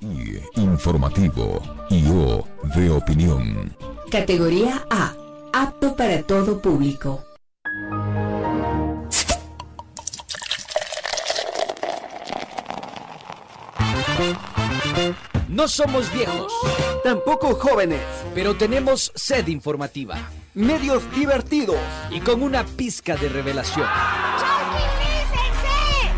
I, informativo y O de opinión. Categoría A. Apto para todo público. No somos viejos, Tampoco jóvenes. pero tenemos sed informativa Medios divertidos. y con una pizca de revelación.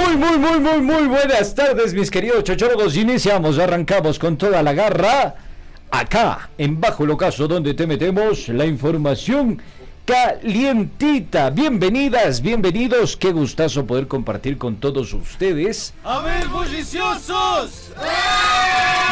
Muy, muy, muy, muy, muy buenas tardes, mis queridos chochorgos. Iniciamos, arrancamos con toda la garra. Acá, en Bajo el Ocaso, donde te metemos la información calientita. Bienvenidas, bienvenidos. Qué gustazo poder compartir con todos ustedes. ¡A ver, bulliciosos!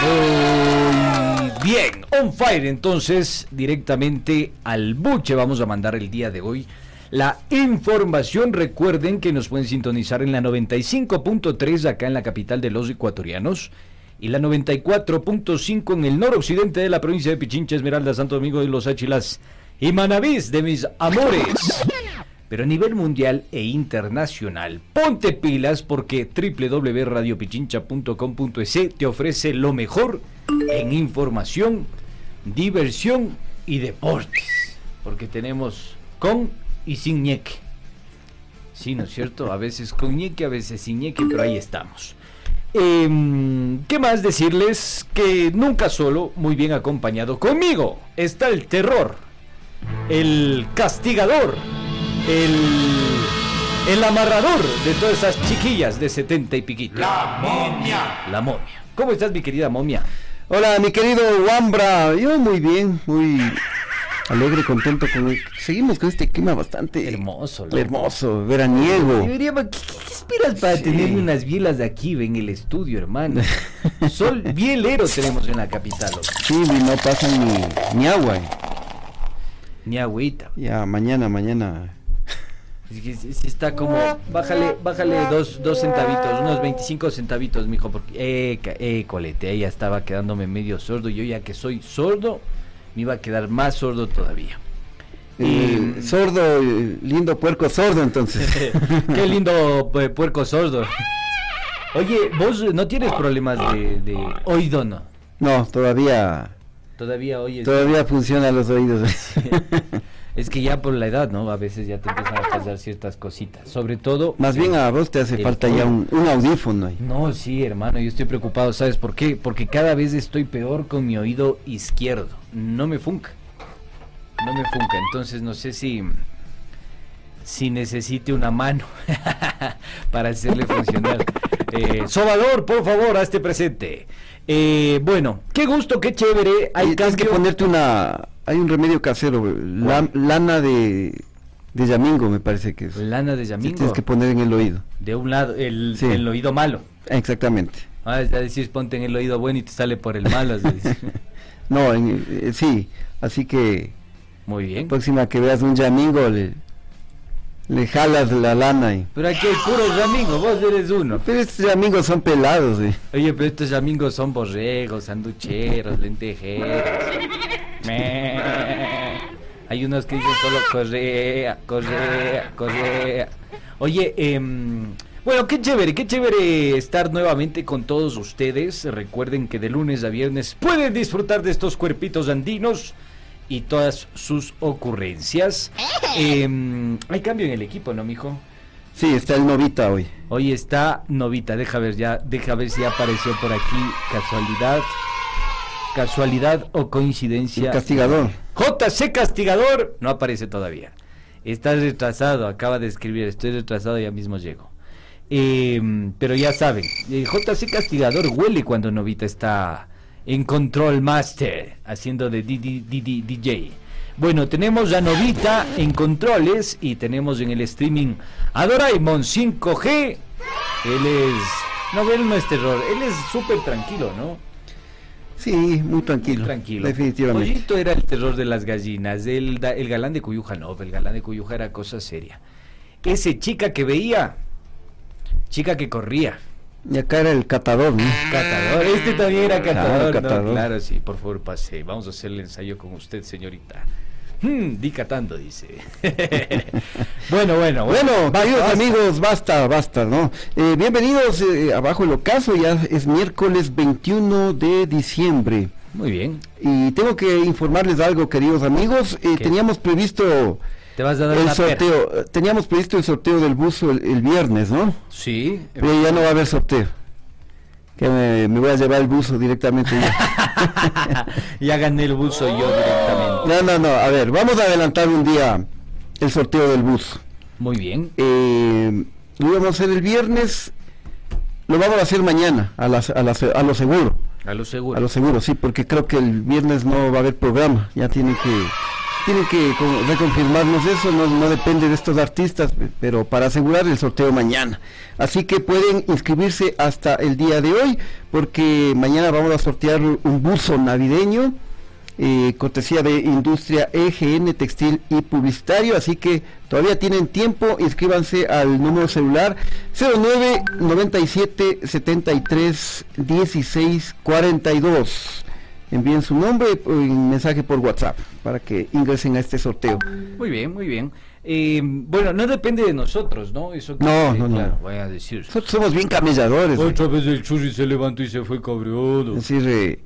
Muy bien, on fire. Entonces, directamente al buche vamos a mandar el día de hoy la información. Recuerden que nos pueden sintonizar en la 95.3 acá en la capital de los ecuatorianos y la 94.5 en el noroccidente de la provincia de Pichincha, Esmeralda, Santo Domingo de los Áchilas y Manavís de mis amores. Pero a nivel mundial e internacional, ponte pilas porque www.radiopichincha.com.es te ofrece lo mejor en información, diversión y deportes. Porque tenemos con y sin ñeque. Sí, ¿no es cierto? A veces con ñeque, a veces sin ñeque, pero ahí estamos. Em, ¿Qué más decirles? Que nunca solo, muy bien acompañado conmigo, está el terror, el castigador, el, el amarrador de todas esas chiquillas de 70 y piquito. La momia. La momia. ¿Cómo estás, mi querida momia? Hola, mi querido Wambra. Yo muy bien, muy alegre, contento con Seguimos con este clima bastante Hermoso, loco. hermoso, veraniego. Deberíamos- ¿qué, qué- qué esperas para Sí. tener unas bielas de aquí en el estudio, hermano? Sol bielero tenemos en la capital, loco. Sí, y no pasan ni, ni agua. eh. ni agüita. Ya, mañana, mañana. Es que sí- sí está como, bájale, bájale dos, dos centavitos, unos 25 centavitos, mijo, porque, eh, eh, colete, ya estaba quedándome medio sordo, yo ya que soy sordo, me iba a quedar más sordo todavía. Eh, Y- sordo, eh, lindo puerco sordo, entonces. Qué lindo eh, puerco sordo. Oye, vos no tienes problemas de, de oído, ¿no? No, todavía, Todavía oyes. todavía funcionan los oídos. Es que ya por la edad, ¿no? A veces ya te empiezan a pasar ciertas cositas. Sobre todo. Más bien a vos te hace El falta ya un, un audífono ahí. No, sí, hermano, yo estoy preocupado. ¿Sabes por qué? Porque cada vez estoy peor con mi oído izquierdo. No me funca. No me funca. Entonces no sé si. Si necesite una mano para hacerle funcionar. Eh, Sobador, por favor, hazte presente. Eh, bueno, qué gusto, qué chévere. Hay Y tienes que ponerte una. Hay un remedio casero, la- lana de, de yamingo, me parece que es. Lana de Yamingo. tienes que poner en el oído. De un lado, el, Sí. el oído malo. Exactamente. Ah, es decir, ponte en el oído bueno y te sale por el malo. No, en- eh, sí. Así que Muy la bien. próxima que veas un yamingo, le, le jalas la lana. Y... Pero aquí hay puros amigos, vos eres uno. Pero estos yamingos son pelados. eh. Oye, pero estos amigos son borregos, sanducheros, lentejeros. Me. Hay unos que dicen solo correa, correa, correa. Oye, em, bueno, qué chévere, qué chévere estar nuevamente con todos ustedes. Recuerden que de lunes a viernes pueden disfrutar de estos cuerpitos andinos y todas sus ocurrencias. Em, hay cambio en el equipo, ¿no, mijo? Sí, está el novita hoy. Hoy está Novita, deja ver ya, deja ver si ya apareció por aquí. Casualidad, casualidad o El coincidencia. castigador. JC Castigador no aparece todavía. Está retrasado, acaba de escribir, estoy retrasado, ya mismo llego. Eh, pero ya saben, eh, JC Castigador huele cuando Novita está en Control Master, haciendo de DD DJ. Bueno, tenemos a Novita en controles y tenemos en el streaming a Doraemon 5G. Él es... No, él no es terror, él es súper tranquilo, ¿no? Sí, muy tranquilo. Tranquilo. Definitivamente. Pollito era el terror de las gallinas, el, el galán de Cuyuja no, el galán de Cuyuja era cosa seria. Ese chica que veía, chica que corría, Y acá era el catador, ¿no? catador, este también era Claro, catador, ¿no? catador. Claro, sí, por favor pase, vamos a hacer el ensayo con usted, señorita. Hmm, di catando, dice. bueno, bueno, Bueno, basta. amigos, basta, basta, ¿no? Eh, bienvenidos eh, abajo el ocaso, ya es miércoles 21 de diciembre. Muy bien, Y tengo que informarles algo, queridos amigos. Eh, teníamos previsto te vas a dar el una sorteo, teníamos previsto el sorteo del buzo el, el viernes, ¿no? Sí, Pero ya no va a haber sorteo. Que me, me voy a llevar el buzo directamente. ya. ya gané el buzo yo directamente. No, no, no, a ver, vamos a adelantar un día el sorteo del buzo. Muy bien, Eh, lo íbamos a hacer el viernes, lo vamos a hacer mañana, a, las, a, las- a lo seguro. a lo seguro. A lo seguro, sí, porque creo que el viernes no va a haber programa. Ya tienen que tienen que co- reconfirmarnos eso, no, depende de estos artistas, pe- pero para asegurar el sorteo mañana. Así que pueden inscribirse hasta el día de hoy, porque mañana vamos a sortear un buzo navideño, eh, cortesía de Industria EGN Textil y Publicitario, así que todavía tienen tiempo, inscríbanse al número celular 09 97 73 16 42. Envíen su nombre un mensaje por WhatsApp para que ingresen a este sorteo. Muy bien, muy bien. Eh, bueno, no depende de nosotros, ¿no? Eso que- No, que, no, no. claro, voy a decir. Nosotros somos bien camelladores. Otra vez el churri se levantó y se fue cabreado. Es decir, eh,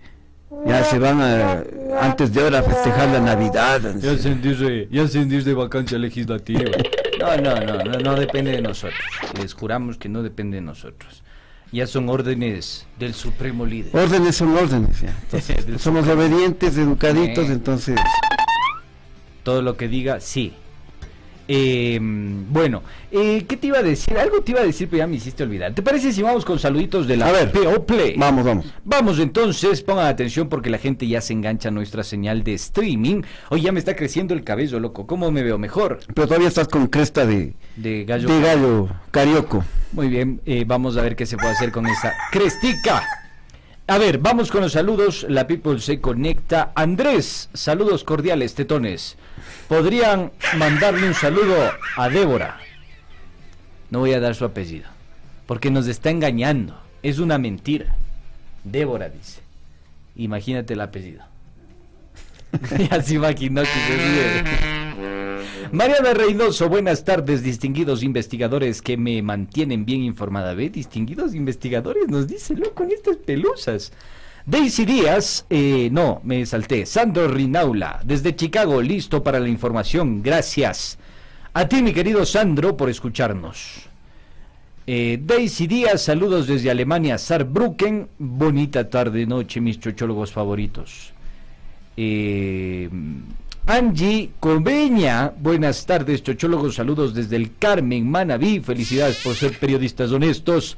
ya se van a, antes de hora a festejar la Navidad. Ya sentir de, ya de vacancia legislativa. No, no, no, no, no depende de nosotros. Les juramos que no depende de nosotros. Ya son órdenes del supremo líder. Órdenes son órdenes. ya. Entonces, somos obedientes, educaditos, entonces... Todo lo que diga, sí. Eh, bueno, eh, ¿qué te iba a decir? Algo te iba a decir, pero ya me hiciste olvidar. ¿Te parece si vamos con saluditos de la A ver, PO Play? Vamos, vamos. Vamos entonces, pongan atención porque la gente ya se engancha a nuestra señal de streaming. Hoy ya me está creciendo el cabello, loco. ¿Cómo me veo mejor? Pero todavía estás con cresta de, De gallo. de gallo carioco. Muy bien, eh, vamos a ver qué se puede hacer con esa crestica. A ver, vamos con los saludos. La People se conecta. Andrés, saludos cordiales, tetones. Podrían mandarle un saludo a Débora. No voy a dar su apellido, porque nos está engañando. Es una mentira. Débora dice. Imagínate el apellido. ya se imaginó que se. Mariana Reynoso, buenas tardes, distinguidos investigadores que me mantienen bien informada. ¿Ve? Distinguidos investigadores, nos dice, loco, con estas pelusas. Daisy Díaz, eh, no, me salté. Sandro Rinaula, desde Chicago, listo para la información. Gracias. A ti, mi querido Sandro, por escucharnos. Eh, Daisy Díaz, saludos desde Alemania, Saarbrücken. Bonita tarde, noche, mis chochólogos favoritos. Eh, Angie Cobeña, buenas tardes, chochólogos, saludos desde el Carmen Manaví, felicidades por ser periodistas honestos,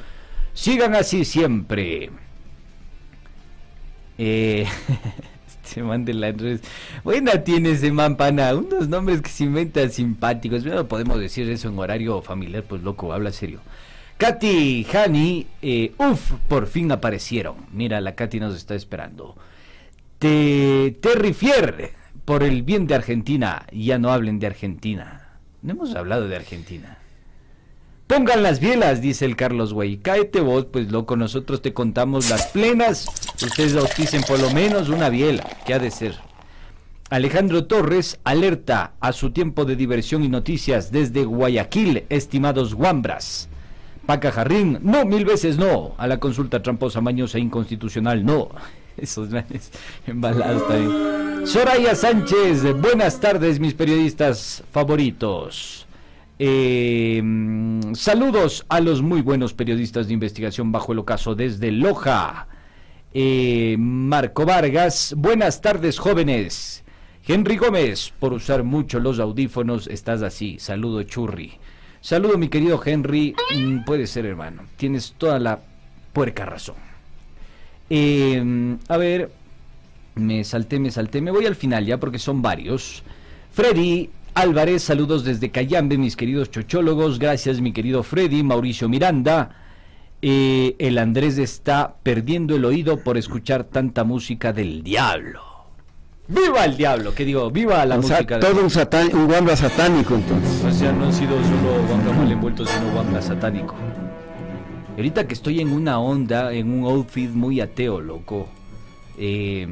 sigan así siempre. Eh, este man de las redes, buena tiene ese man unos nombres que se inventan simpáticos, no podemos decir eso en horario familiar, pues loco, habla serio. Katy, Hani, eh, uff, por fin aparecieron. Mira, la Katy nos está esperando. Te, Terry Fier, por el bien de Argentina, ya no hablen de Argentina. No hemos hablado de Argentina. Pongan las bielas, dice el Carlos Güey. Cáete vos, pues loco, nosotros te contamos las plenas. Ustedes auspicen por lo menos una biela, que ha de ser. Alejandro Torres alerta a su tiempo de diversión y noticias desde Guayaquil, estimados guambras. Paca Jarrín, no, mil veces no. A la consulta tramposa, mañosa, inconstitucional, no. Esos embalados también. Soraya Sánchez, buenas tardes, mis periodistas favoritos. Eh, saludos a los muy buenos periodistas de investigación bajo el ocaso desde Loja. Eh, Marco Vargas, buenas tardes, jóvenes. Henry Gómez, por usar mucho los audífonos, estás así. Saludo, churri. Saludo, mi querido Henry. Mm, puede ser, hermano. Tienes toda la puerca razón. Eh, a ver, me salté, me salté. Me voy al final ya porque son varios. Freddy Álvarez, saludos desde Cayambe, mis queridos chochólogos. Gracias, mi querido Freddy. Mauricio Miranda. Eh, el Andrés está perdiendo el oído por escuchar tanta música del diablo. ¡Viva el diablo! ¿Qué digo? ¡Viva la O sea, música todo un, satán, un satánico entonces. O sea, no ha sido solo guambra mal envuelto, sino guambra satánico. Y ahorita que estoy en una onda, en un outfit muy ateo, loco, eh,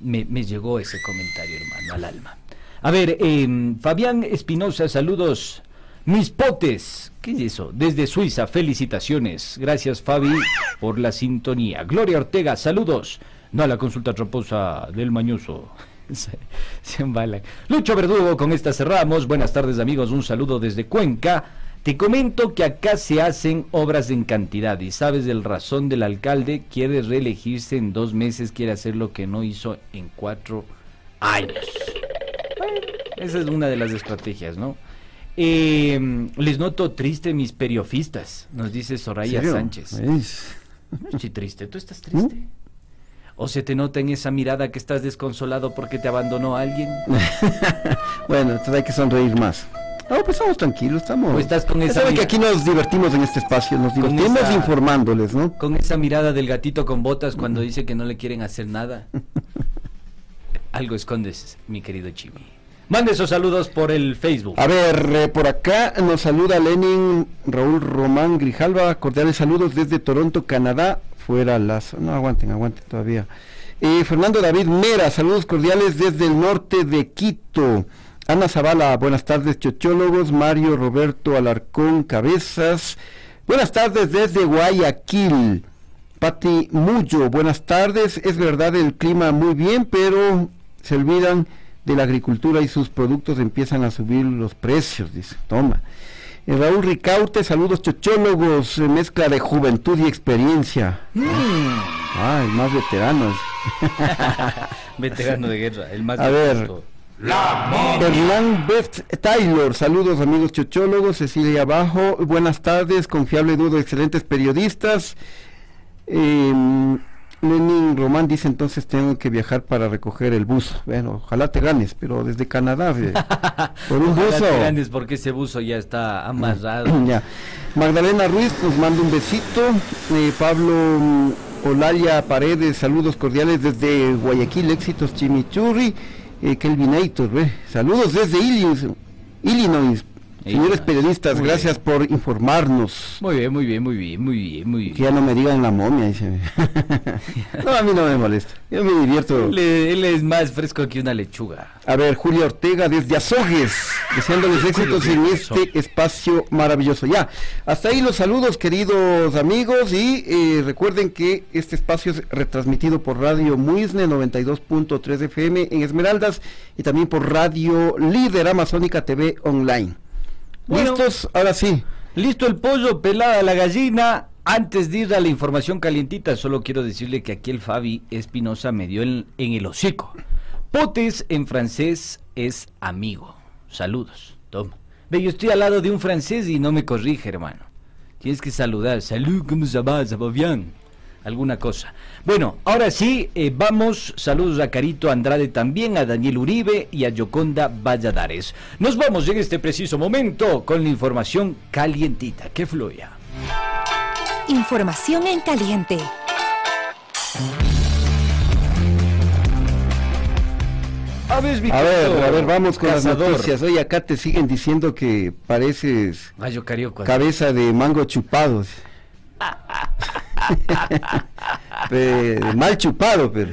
me, llegó ese comentario, hermano, al alma. A ver, eh, Fabián Espinosa, saludos. Mis potes, ¿qué es eso? Desde Suiza, felicitaciones. Gracias, Fabi, por la sintonía. Gloria Ortega, saludos. No a la consulta tramposa del mañoso. Se, se. Lucho Verdugo, con esta cerramos. Buenas tardes, amigos. Un saludo desde Cuenca. Te comento que acá se hacen obras en cantidad y sabes del razón del alcalde, quiere reelegirse en dos meses, quiere hacer lo que no hizo en cuatro años. Bueno, esa es una de las estrategias, ¿no? Eh, les noto triste mis periofistas, nos dice Soraya ¿Serio? Sánchez. Es- No estoy triste, ¿tú estás triste? ¿O se te nota en esa mirada que estás desconsolado porque te abandonó alguien? Bueno, entonces hay que sonreír más. No, pues estamos tranquilos, estamos. ¿O estás con esa saben que aquí nos divertimos en este espacio, nos divertimos esa- informándoles, ¿no? Con esa mirada del gatito con botas cuando dice que no le quieren hacer nada. Algo escondes, mi querido Chimi. Mande esos saludos por el Facebook. A ver, eh, por acá nos saluda Lenin Raúl Román Grijalva, cordiales saludos desde Toronto, Canadá, fuera las... No, aguanten, aguanten todavía. Eh, Fernando David Mera, saludos cordiales desde el norte de Quito. Ana Zavala, buenas tardes, chochólogos. Mario Roberto Alarcón Cabezas, buenas tardes desde Guayaquil. Pati Mullo, buenas tardes. Es verdad el clima muy bien, pero se olvidan de la agricultura y sus productos empiezan a subir los precios, dice. Toma. Eh, Raúl Ricaute, saludos chochólogos, eh, mezcla de juventud y experiencia. Ah, el más veterano. Veterano de guerra, el más A ver. Hernán Beth Taylor, saludos amigos chochólogos, Cecilia Abajo, buenas tardes, confiable dudo, excelentes periodistas. Eh, Lenin Román dice entonces tengo que viajar para recoger el buzo. Bueno, ojalá te ganes, pero desde Canadá, eh, por un Ojalá buzo. te ganes porque ese buzo ya está amarrado. Ya. Magdalena Ruiz nos manda un besito. Eh, Pablo mm, Olaya Paredes, saludos cordiales desde Guayaquil, éxitos Chimichurri. Eh, Kelvinator, saludos desde. Illinois. Señores periodistas, Muy gracias por informarnos. Muy bien, muy bien, muy bien, muy bien, muy Que bien. ya no me digan la momia, dice. no, a mí no me molesta. Yo me divierto. Él, él es más fresco que una lechuga. A ver, Julia Ortega desde Azogues, deseándoles éxitos en este espacio maravilloso. Ya, hasta ahí los saludos, queridos amigos, y eh, recuerden que este espacio es retransmitido por Radio Muisne 92.3 FM en Esmeraldas y también por Radio Líder Amazónica TV Online. Bueno. ¿Listos? Ahora sí. Listo el pollo, pelada la gallina. Antes de ir a la información calientita, solo quiero decirle que aquí el Fabi Espinosa me dio en, en el hocico. Potes en francés es amigo. Saludos. Toma. Ve, yo estoy al lado de un francés y no me corrige, hermano. Tienes que saludar. Salud, ¿cómo se va? ¿Se va bien? Alguna cosa. Bueno, ahora sí, eh, vamos. Saludos a Carito Andrade también, a Daniel Uribe y a Yoconda Valladares. Nos vamos en este preciso momento con la información calientita. Que fluya. Información en caliente. A ver, A ver, querido a ver, vamos con cazador. las noticias. Hoy acá te siguen diciendo que pareces carioco. cabeza de mango chupado. Mal chupado, pero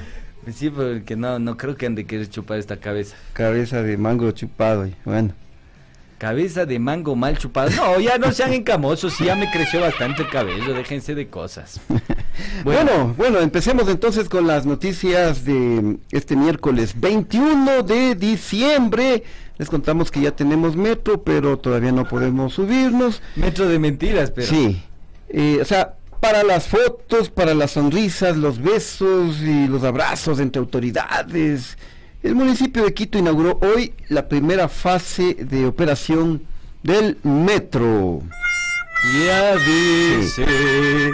Sí, porque no, no creo que han de querer chupar esta cabeza. cabeza de mango chupado. Bueno, Cabeza de mango mal chupado. No, ya no sean encamosos, sí, ya me creció bastante el cabello, déjense de cosas. bueno, bueno, empecemos entonces con las noticias de este miércoles 21 de diciembre. Les contamos que ya tenemos metro, pero todavía no podemos subirnos. Metro de mentiras, pero. Sí, eh, o sea, para las fotos, para las sonrisas, los besos y los abrazos entre autoridades, el municipio de Quito inauguró hoy la primera fase de operación del metro. Ya dices.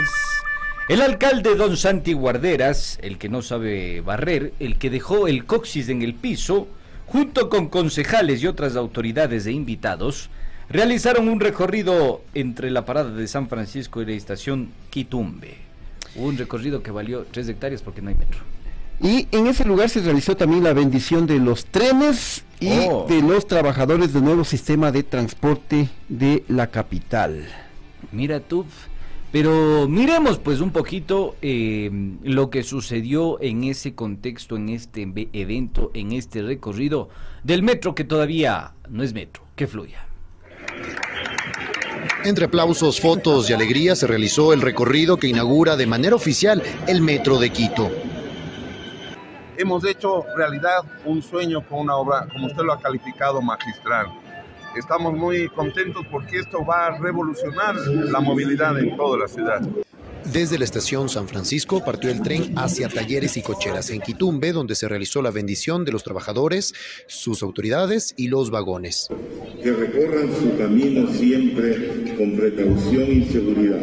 El alcalde don Santi Guarderas, el que no sabe barrer, el que dejó el coxis en el piso, junto con concejales y otras autoridades e invitados, realizaron un recorrido entre la parada de San Francisco y la estación Quitumbe. Un recorrido que valió 3 hectáreas porque no hay metro. Y en ese lugar se realizó también la bendición de los trenes y Oh. de los trabajadores del nuevo sistema de transporte de la capital. Mira tú. Pero miremos pues un poquito eh, lo que sucedió en ese contexto, en este ve- evento, en este recorrido del metro que todavía no es metro, que fluya. Entre aplausos, fotos y alegría se realizó el recorrido que inaugura de manera oficial el Metro de Quito. hemos hecho realidad un sueño con una obra, como usted lo ha calificado, magistral. Estamos muy contentos porque esto va a revolucionar la movilidad en toda la ciudad. Desde la estación San Francisco partió el tren hacia Talleres y Cocheras en Quitumbe, donde se realizó la bendición de los trabajadores, sus autoridades y los vagones. que recorran su camino siempre con precaución y seguridad.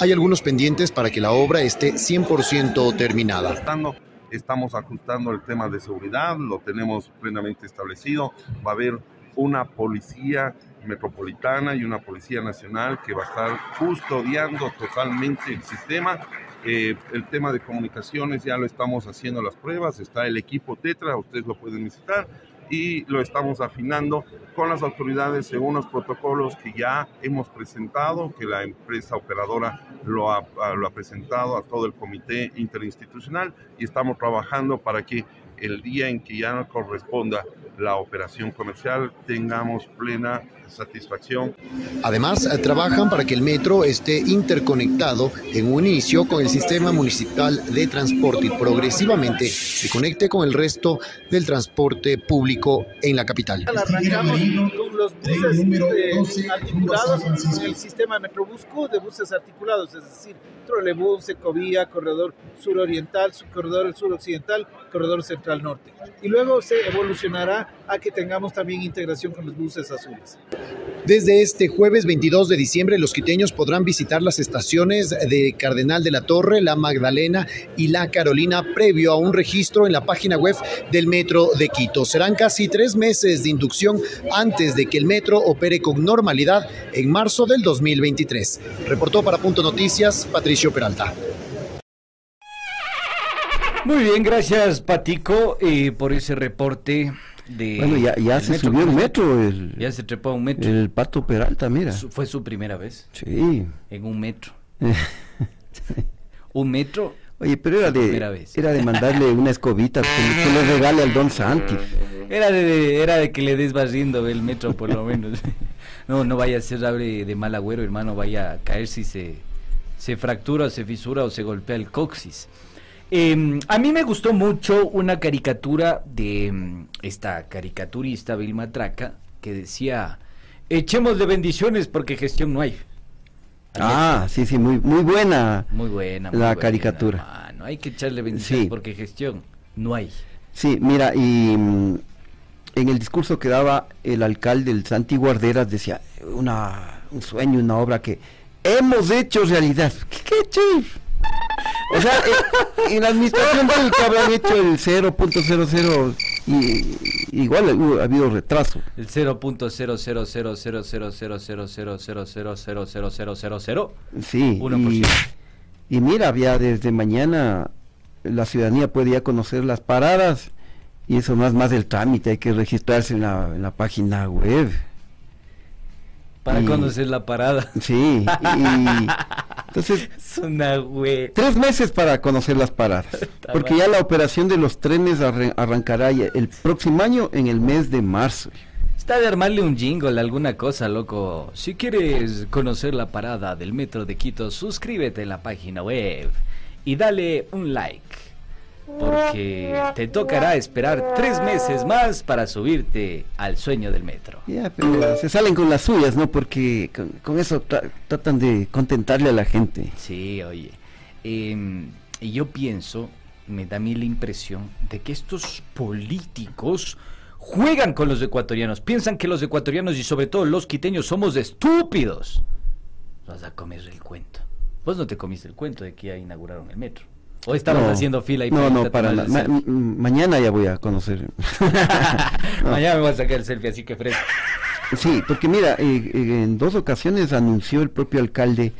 Hay algunos pendientes para que la obra esté 100% terminada. Estando- Estamos ajustando el tema de seguridad, lo tenemos plenamente establecido. Va a haber una policía metropolitana y una policía nacional que va a estar custodiando totalmente el sistema. Eh, el tema de comunicaciones ya lo estamos haciendo las pruebas, está el equipo Tetra, ustedes lo pueden visitar y lo estamos afinando con las autoridades según los protocolos que ya hemos presentado, que la empresa operadora lo ha, lo ha presentado a todo el comité interinstitucional y estamos trabajando para que el día en que ya no corresponda la operación comercial tengamos plena satisfacción Además, eh, trabajan para que el metro esté interconectado en un inicio con el sistema municipal de transporte y progresivamente se conecte con el resto del transporte público en la capital. Arrancamos con los buses eh, articulados con el sistema Metrobusco de buses articulados, es decir, trolebús, ecovía, corredor suroriental, su- corredor suroccidental, corredor central norte. Y luego se evolucionará a que tengamos también integración con los buses azules. Desde este jueves 22 de diciembre, los quiteños podrán visitar las estaciones de Cardenal de la Torre, La Magdalena y La Carolina previo a un registro en la página web del Metro de Quito. Serán casi tres meses de inducción antes de que el metro opere con normalidad en marzo del 2023. Reportó para Punto Noticias Patricio Peralta. Muy bien, gracias Patico eh, por ese reporte de... Bueno, ya, ya se metro. subió el metro, el, Ya se trepó a un metro. el Pato Peralta, mira. Su- Fue su primera vez Sí. en un metro. Un metro. Oye, pero era de, era de mandarle una escobita que, que le regale al Don Santi. Era de, era de que le des barriendo el metro por lo menos. No, no vaya a ser de mal agüero, hermano, vaya a caer si se, se fractura, se fisura o se golpea el coxis. Eh, a mí me gustó mucho una caricatura de mm, esta caricaturista Vilma Traca que decía, echemos de bendiciones porque gestión no hay. Ah, sí, sí, muy, muy buena. Muy buena. muy La buena, caricatura. mano. Hay que echarle bendiciones Sí. porque gestión no hay. Sí, mira, y mm, en el discurso que daba el alcalde, el Santi Guarderas, decía, una, un sueño, una obra que hemos hecho realidad. ¿Qué, qué chif? O sea, eh, en la administración del que habrán hecho el 0.00 y igual ha habido retraso. El 0.00000000000000000. Sí. Uno por y, ciento. y mira, ya desde mañana la ciudadanía puede ya conocer las paradas y eso es más del trámite, hay que registrarse en la, en la página web. Para Y- conocer la parada. Sí, y entonces Es una güey. tres meses para conocer las paradas, porque ya la operación de los trenes arrancará el próximo año en el mes de marzo. Está de armarle un jingle, alguna cosa, loco. Si quieres conocer la parada del metro de Quito, suscríbete en la página web y dale un like. Porque te tocará esperar tres meses más para subirte al sueño del metro. Ya, pero se salen con las suyas, ¿no? Porque con, con eso tra- tratan de contentarle a la gente. Sí, oye. y yo pienso, me da a mí la impresión de que estos políticos juegan con los ecuatorianos. Piensan que los ecuatorianos y sobre todo los quiteños somos estúpidos. Vas a comer el cuento. Vos no te comiste el cuento de que ya inauguraron el metro. ¿O estamos No. haciendo fila y No, no, para nada. Ma- mañana ya voy a conocer. Mañana me voy a sacar el selfie, así que fresco. Sí, porque mira, eh, eh, en dos ocasiones anunció el propio alcalde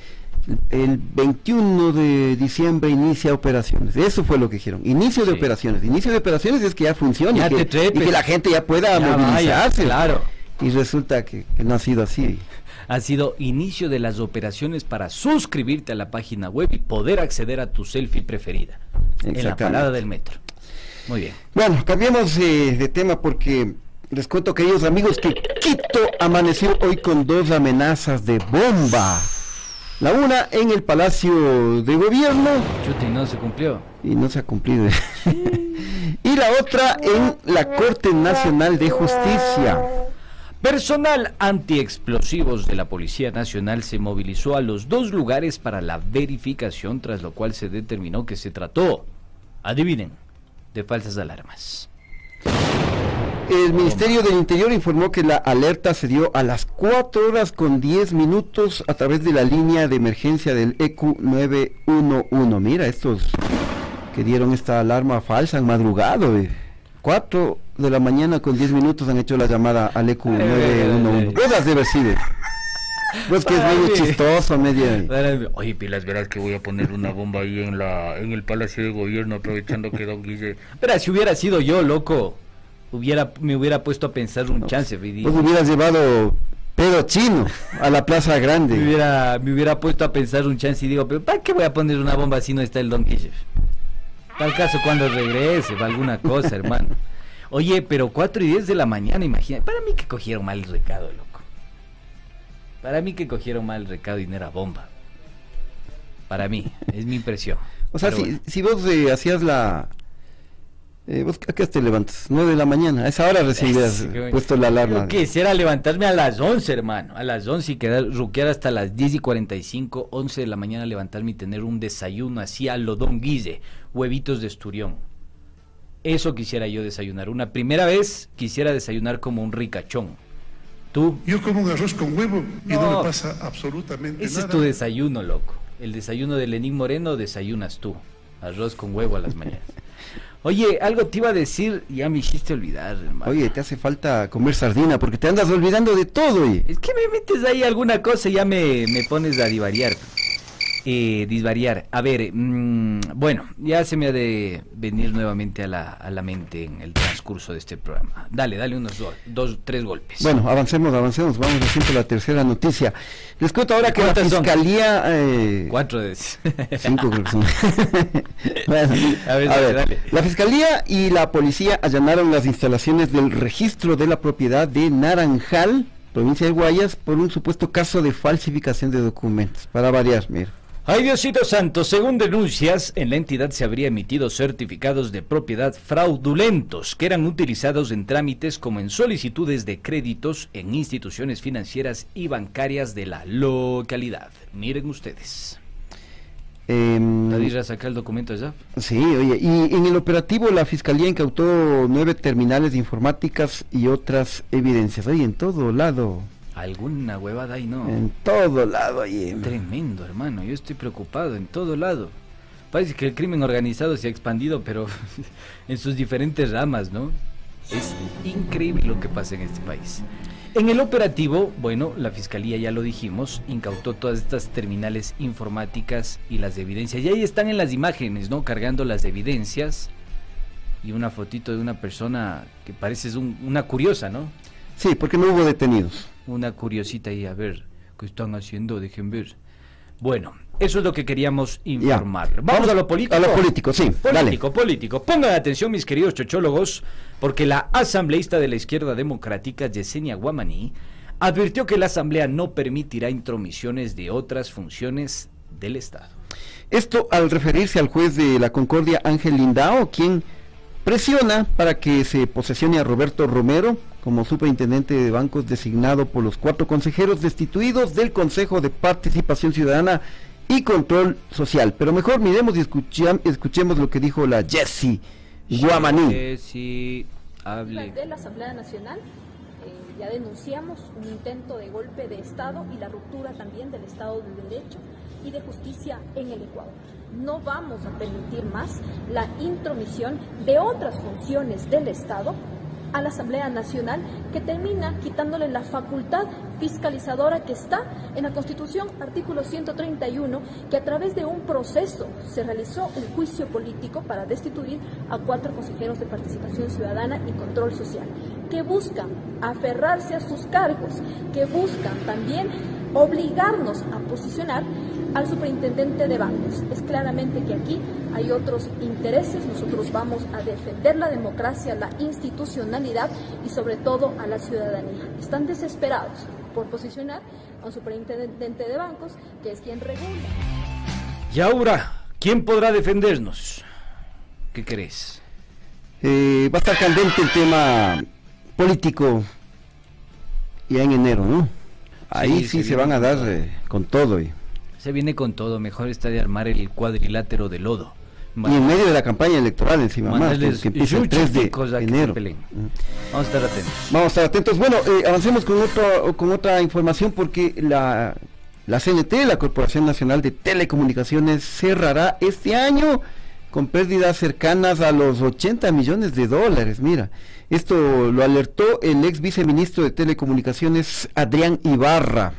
el 21 de diciembre inicia operaciones. Eso fue lo que dijeron. Inicio de operaciones. Inicio de operaciones es que ya funcione Ya y, que, y que la gente ya pueda Ya movilizarse. vaya, claro. Y resulta que, que no ha sido así. Ha sido inicio de las operaciones para suscribirte a la página web y poder acceder a tu selfie preferida en la parada del metro. Muy bien. Bueno, cambiemos eh, de tema porque les cuento, queridos amigos, que Quito amaneció hoy con dos amenazas de bomba. La una en el Palacio de Gobierno Chuta, y no se cumplió. y no se ha cumplido. y la otra en la Corte Nacional de Justicia. Personal antiexplosivos de la Policía Nacional se movilizó a los dos lugares para la verificación, tras lo cual se determinó que se trató, adivinen, de falsas alarmas. El Ministerio del Interior informó que la alerta se dio a las 4 horas con 10 minutos a través de la línea de emergencia del EQ 911. Mira, estos que dieron esta alarma falsa han madrugado. eh. 4 de la mañana con 10 minutos han hecho la llamada al EQ 911. Cosas de sido. Pues que es medio chistoso, medio... Oye, pilas, verás que voy a poner una bomba ahí en la en el Palacio de Gobierno aprovechando que Don Guille... Pero si hubiera sido yo, loco, hubiera me hubiera puesto a pensar un chance, Vidi. Pues hubieras llevado pedo chino a la Plaza Grande. Me hubiera, me hubiera puesto a pensar un chance y digo, pero ¿para qué voy a poner una bomba si no está el Don Guille? Tal caso cuando regrese, va alguna cosa, hermano. Oye, pero 4 y 10 de la mañana, imagina. Para mí que cogieron mal el recado, loco. Para mí que cogieron mal el recado y no era bomba. Para mí, es mi impresión. O sea, si, bueno. si vos eh, hacías la... Eh, vos a qué te levantas? 9 de la mañana. A esa hora bueno. puesto la alarma. Yo quisiera levantarme a las 11, hermano. A las 11 y quedar, ruquear hasta las 10 y 45, 11 de la mañana, levantarme y tener un desayuno así a lo Don Guille, huevitos de esturión. Eso quisiera yo desayunar. Una primera vez quisiera desayunar como un ricachón. ¿Tú? Yo como un arroz con huevo y no, No. me pasa absolutamente Ese nada. es tu desayuno, loco. El desayuno de Lenín Moreno desayunas tú. Arroz con huevo a las mañanas. Oye, algo te iba a decir, ya me hiciste olvidar, hermano. Oye, te hace falta comer sardina porque te andas olvidando de todo, oye. Es que me metes ahí alguna cosa y ya me, me pones a divariar. Eh, disvariar. A ver, mm, bueno, ya se me ha de venir nuevamente a la, a la mente en el transcurso de este programa. Dale, dale unos dos, dos tres golpes. Bueno, avancemos, avancemos. Vamos haciendo la tercera noticia. Les cuento ahora que la. Fiscalía... eh, Cuatro de Cinco creo que son. Bueno, A ver, a dale, ver, dale. La Fiscalía y la Policía allanaron las instalaciones del registro de la propiedad de Naranjal, provincia de Guayas, por un supuesto caso de falsificación de documentos. Para variar, mira. Ay Diosito Santo, según denuncias, en la entidad se habría emitido certificados de propiedad fraudulentos que eran utilizados en trámites como en solicitudes de créditos en instituciones financieras y bancarias de la localidad. Miren ustedes. Em, ¿Nadie a sacar el documento ya? Sí, oye, y en el operativo la Fiscalía incautó nueve terminales informáticas y otras evidencias. Oye, en todo lado, Alguna huevada ahí no. en todo lado, oye. Tremendo, hermano. Yo estoy preocupado en todo lado. Parece que el crimen organizado se ha expandido, pero en sus diferentes ramas, ¿no? Es increíble lo que pasa en este país. En el operativo, bueno, la fiscalía ya lo dijimos, incautó todas estas terminales informáticas y las evidencias. Y ahí están en las imágenes, ¿no? Cargando las evidencias y una fotito de una persona que parece es un- una curiosa, ¿no? Sí, porque no hubo detenidos. Una curiosita ahí, a ver, ¿qué están haciendo? Dejen ver. Bueno, eso es lo que queríamos informar. Vamos, Vamos a lo político. a lo político, sí, dale. Político, político. Pongan atención, mis queridos chochólogos, porque la asambleísta de la izquierda democrática, Yesenia Guamaní, advirtió que la asamblea no permitirá intromisiones de otras funciones del Estado. Esto al referirse al juez de la Concordia Ángel Lindao, quien presiona para que se posesione a Roberto Romero como superintendente de bancos designado por los cuatro consejeros destituidos del Consejo de Participación Ciudadana y Control Social. Pero mejor miremos y escucham- escuchemos lo que dijo la Jessie Guamaní. Sí, hable. de la Asamblea Nacional eh, ya denunciamos un intento de golpe de Estado y la ruptura también del Estado de Derecho y de justicia en el Ecuador. no vamos a permitir más la intromisión de otras funciones del Estado a la Asamblea Nacional que termina quitándole la facultad fiscalizadora que está en la Constitución, artículo 131, que a través de un proceso se realizó un juicio político para destituir a cuatro consejeros de participación ciudadana y control social, que buscan aferrarse a sus cargos, que buscan también obligarnos a posicionar al superintendente de bancos. Es claramente que aquí hay otros intereses, nosotros vamos a defender la democracia, la institucionalidad y sobre todo a la ciudadanía. Están desesperados por posicionar a un superintendente de bancos que es quien regula. Y ahora, ¿quién podrá defendernos? ¿Qué crees? Eh, va a estar candente el tema político ya en enero, ¿no? Ahí sí, se, van a dar eh, con todo. Y... Se viene con todo, mejor está de armar el cuadrilátero de lodo. Y en medio de la campaña electoral encima más, que empieza el 3 de enero. Vamos a estar atentos. Vamos a estar atentos. Bueno, eh, avancemos con, otro, con otra información porque la, la CNT, la Corporación Nacional de Telecomunicaciones, cerrará este año con pérdidas cercanas a los 80 millones de dólares. Mira, esto lo alertó el ex viceministro de Telecomunicaciones, Adrián Ibarra.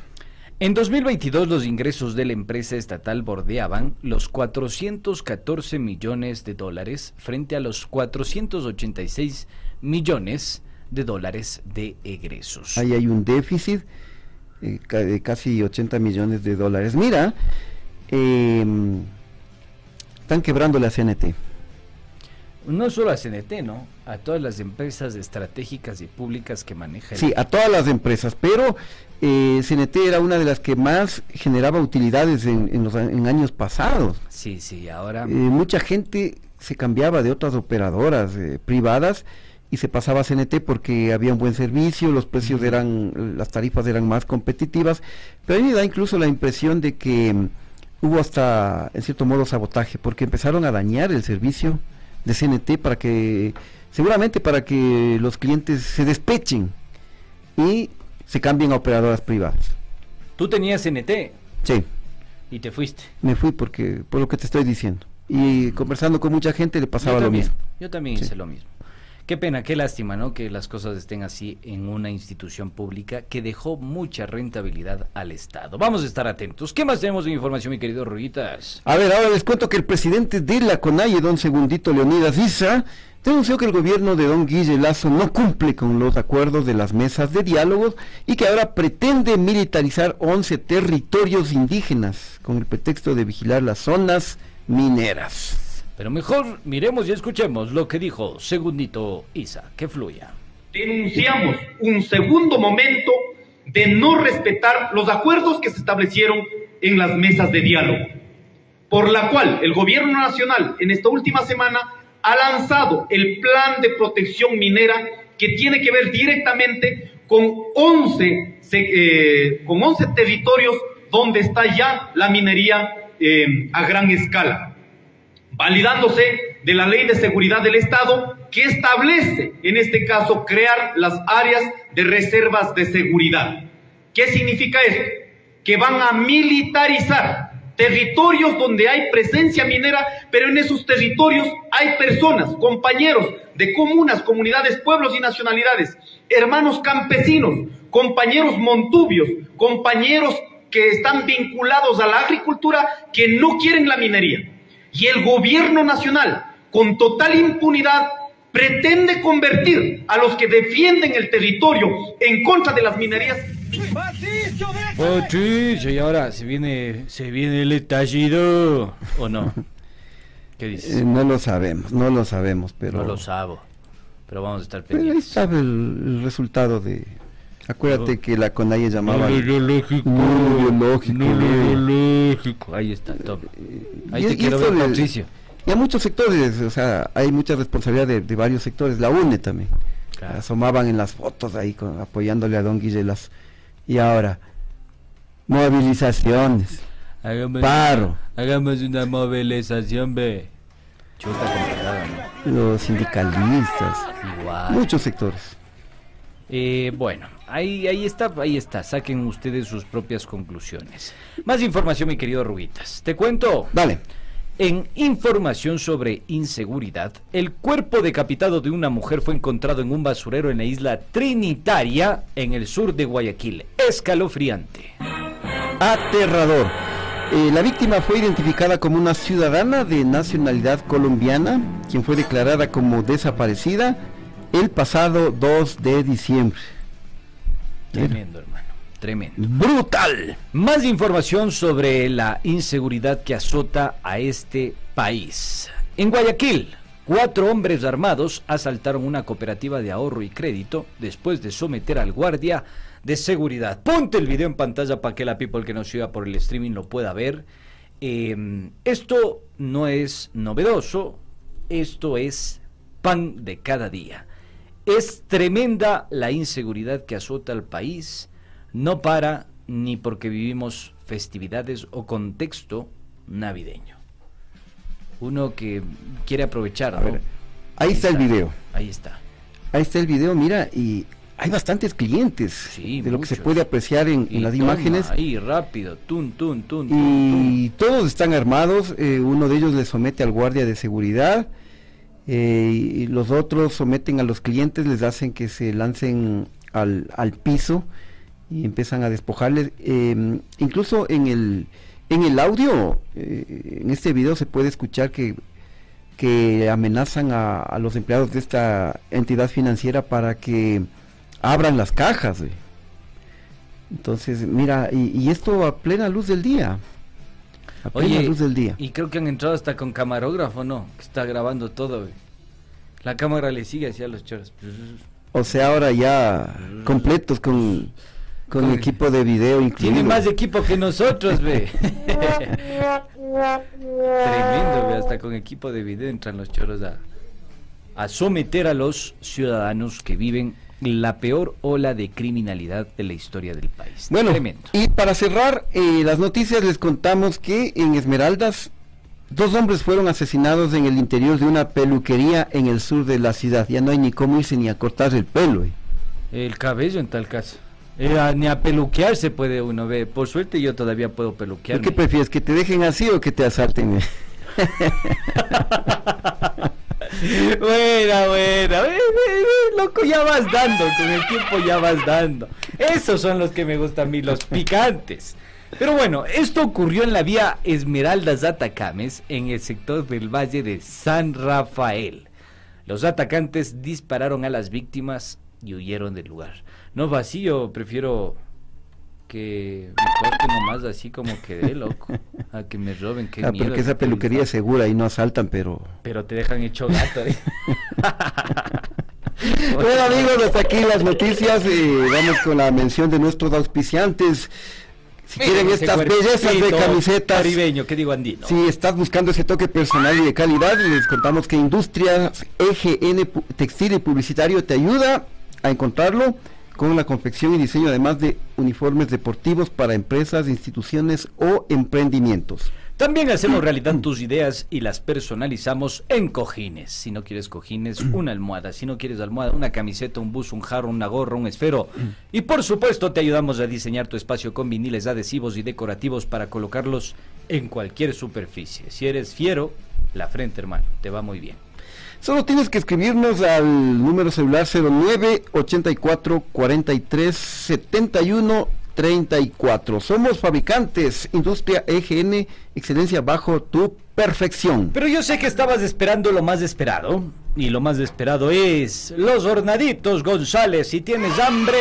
En 2022 los ingresos de la empresa estatal bordeaban los 414 millones de dólares frente a los 486 millones de dólares de egresos. Ahí hay un déficit eh, de casi 80 millones de dólares. Mira, em, están quebrando la CNT. No solo a CNT, ¿no? A todas las empresas estratégicas y públicas que maneja. Sí, a todas las empresas, pero eh, CNT era una de las que más generaba utilidades en, los en años pasados. Sí, sí, ahora... Eh, mucha gente se cambiaba de otras operadoras eh, privadas y se pasaba a CNT porque había un buen servicio, los precios eran, las tarifas eran más competitivas, pero a mí me da incluso la impresión de que hubo hasta, en cierto modo, sabotaje, porque empezaron a dañar el servicio de CNT para que, seguramente para que los clientes se despechen y se cambien a operadoras privadas. ¿Tú tenías CNT? Sí. ¿Y te fuiste? Me fui porque, por lo que te estoy diciendo. Y conversando con mucha gente le pasaba lo mismo. Yo también hice lo mismo. Qué pena, qué lástima, ¿no? Que las cosas estén así en una institución pública que dejó mucha rentabilidad al Estado. Vamos a estar atentos. ¿Qué más tenemos de información, mi querido Ruitas? A ver, ahora les cuento que el presidente de la CONAIE, don Segundito Leonidas Issa, denunció que el gobierno de don Guille Lazo no cumple con los acuerdos de las mesas de diálogos y que ahora pretende militarizar 11 territorios indígenas con el pretexto de vigilar las zonas mineras. Pero mejor miremos y escuchemos lo que dijo Segundito Isa, que fluya. Denunciamos un segundo momento de no respetar los acuerdos que se establecieron en las mesas de diálogo, por la cual el gobierno nacional en esta última semana ha lanzado el plan de protección minera que tiene que ver directamente con 11, eh, con 11 territorios donde está ya la minería eh, a gran escala validándose de la Ley de Seguridad del Estado que establece, en este caso, crear las áreas de reservas de seguridad. ¿Qué significa esto? Que van a militarizar territorios donde hay presencia minera, pero en esos territorios hay personas, compañeros de comunas, comunidades, pueblos y nacionalidades, hermanos campesinos, compañeros montubios, compañeros que están vinculados a la agricultura que no quieren la minería y el gobierno nacional, con total impunidad, pretende convertir a los que defienden el territorio en contra de las minerías. Patricio, y ahora se viene, se viene el estallido, ¿o no? ¿Qué dices? Eh, no lo sabemos, no lo sabemos, pero... No lo sabo, pero vamos a estar pendientes. ahí sabe el, resultado de... Acuérdate que la CONAIE llamaba... No biológico. No biológico. No biológico. Ahí está, top. Ahí te quiero ver, Patricio. Y a muchos sectores, o sea, hay mucha responsabilidad de, varios sectores. La UNE también. Asomaban en las fotos ahí apoyándole a Don Guillelas. Y ahora, movilizaciones. paro. Hagamos una movilización, ve. Los sindicalistas. Igual. Muchos sectores. Eh, bueno, ahí, ahí está, ahí está. Saquen ustedes sus propias conclusiones. Más información, mi querido Ruguitas. Te cuento. Dale. En información sobre inseguridad, el cuerpo decapitado de una mujer fue encontrado en un basurero en la isla Trinitaria, en el sur de Guayaquil. Escalofriante. Aterrador. Eh, la víctima fue identificada como una ciudadana de nacionalidad colombiana, quien fue declarada como desaparecida el pasado 2 de diciembre. Tremendo, hermano. Tremendo. Brutal. Más información sobre la inseguridad que azota a este país. En Guayaquil, cuatro hombres armados asaltaron una cooperativa de ahorro y crédito después de someter al guardia de seguridad. Ponte el video en pantalla para que la people que nos siga por el streaming lo pueda ver. Eh, esto no es novedoso, esto es pan de cada día. Es tremenda la inseguridad que azota al país no para ni porque vivimos festividades o contexto navideño. Uno que quiere aprovechar. A ver, ahí, está, el video. Ahí está. Ahí está el video, mira, y hay bastantes clientes de lo que se puede apreciar en, las imágenes. Ahí rápido, tun, tun, tun. Y todos están armados. eh, uno de ellos le somete al guardia de seguridad. Eh, y los otros someten a los clientes, les hacen que se lancen al, al piso y empiezan a despojarles. eh, incluso en el, en el audio, eh, en este video se puede escuchar que, que amenazan a, los empleados de esta entidad financiera para que abran las cajas. Entonces, mira, y esto a plena luz del día. Oye, luz del día. y creo que han entrado hasta con camarógrafo, ¿no? Que está grabando todo, güey. La cámara le sigue hacia los choros. O sea, ahora ya completos con, con Con- equipo de video incluido. Tiene más equipo que nosotros, ve. Tremendo, ve. Hasta con equipo de video entran los choros a, a someter a los ciudadanos que viven la peor ola de criminalidad de la historia del país. Bueno, Tremendo. y para cerrar eh, las noticias les contamos que en Esmeraldas dos hombres fueron asesinados en el interior de una peluquería en el sur de la ciudad. Ya no hay ni cómo irse ni a cortar el pelo. eh. El cabello en tal caso. Eh, a- ni a peluquear se puede uno ver. Por suerte yo todavía puedo ¿Tú peluquear. qué prefieres, que te dejen así o que te asalten? eh? Buena, buena. Ve, ve, ve, loco, ya vas dando. Con el tiempo ya vas dando. Esos son los que me gustan a mí, los picantes. Pero bueno, esto ocurrió en la vía Esmeraldas Atacames, en el sector del Valle de San Rafael. Los atacantes dispararon a las víctimas y huyeron del lugar. No vacío, prefiero que me corten nomás así como quedé, loco. A que me roben, qué Ah, miedo porque esa peluquería es segura y no asaltan, pero... pero te dejan hecho gato. ¿eh? Bueno amigos, hasta aquí las noticias. eh, vamos con la mención de nuestros auspiciantes. Si Miren quieren estas bellezas de camisetas, Caribeño, ¿qué digo andino? si estás buscando ese toque personal y de calidad, les contamos que Industrias EGN Textil y Publicitario te ayuda a encontrarlo con la confección y diseño además de uniformes deportivos para empresas, instituciones o emprendimientos. También hacemos realidad tus ideas y las personalizamos en cojines. Si no quieres cojines, una almohada. Si no quieres almohada, una camiseta, un bus, un jarro, una gorra, un esfero. Y por supuesto te ayudamos a diseñar tu espacio con viniles adhesivos y decorativos para colocarlos en cualquier superficie. Si eres fiero, la frente hermano, te va muy bien. Solo tienes que escribirnos al número celular 09 84 43 71 34. Somos fabricantes, industria EGN, excelencia bajo tu perfección. Pero yo sé que estabas esperando lo más esperado. Y lo más esperado es los hornaditos González. Si tienes hambre,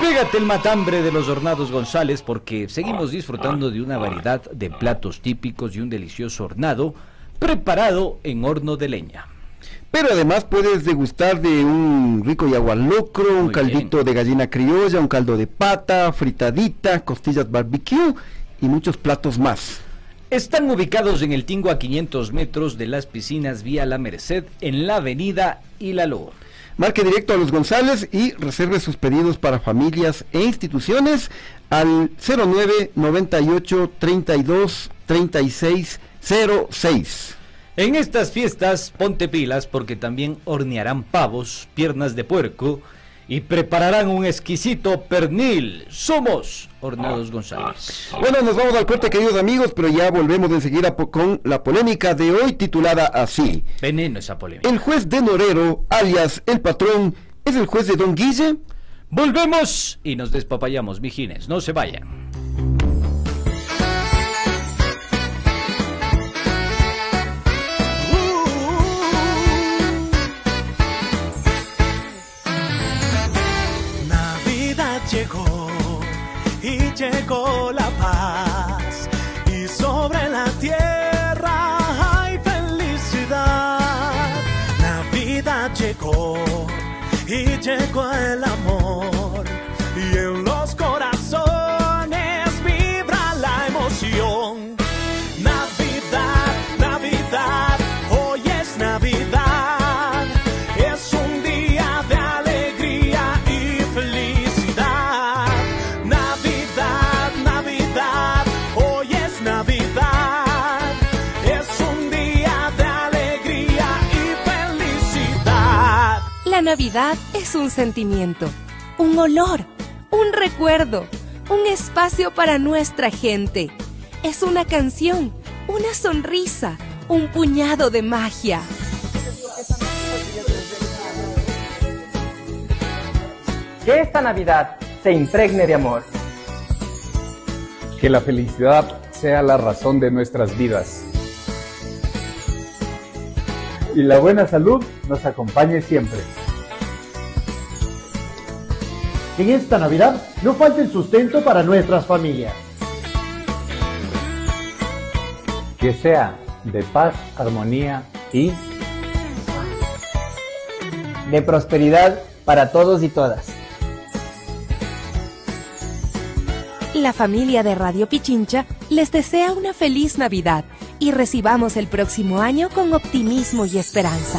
pégate el matambre de los hornados González porque seguimos disfrutando de una variedad de platos típicos y un delicioso hornado preparado en horno de leña. Pero además puedes degustar de un rico yagualocro, un Muy caldito de gallina criolla, un caldo de pata, fritadita, costillas barbecue y muchos platos más. Están ubicados en el Tingo a 500 metros de las piscinas Vía La Merced en la avenida Hilaló. Marque directo a los González y reserve sus pedidos para familias e instituciones al 09 98 32 36 06. En estas fiestas ponte pilas porque también hornearán pavos, piernas de puerco y prepararán un exquisito pernil. Somos Horneados González. Bueno, nos vamos al corte, queridos amigos, pero ya volvemos enseguida con la polémica de hoy titulada así. Veneno esa polémica. El juez de Norero, alias el patrón, ¿es el juez de Don Guille? Volvemos y nos despapayamos, mijines. No se vayan. La paz y sobre la tierra hay felicidad. Navidad llegó y llegó el amor Navidad es un sentimiento, un olor, un recuerdo, un espacio para nuestra gente. Es una canción, una sonrisa, un puñado de magia. Que esta Navidad se impregne de amor. Que la felicidad sea la razón de nuestras vidas. Y la buena salud nos acompañe siempre. En esta Navidad no falte el sustento para nuestras familias. Que sea de paz, armonía y De prosperidad para todos y todas. La familia de Radio Pichincha les desea una feliz Navidad y recibamos el próximo año con optimismo y esperanza.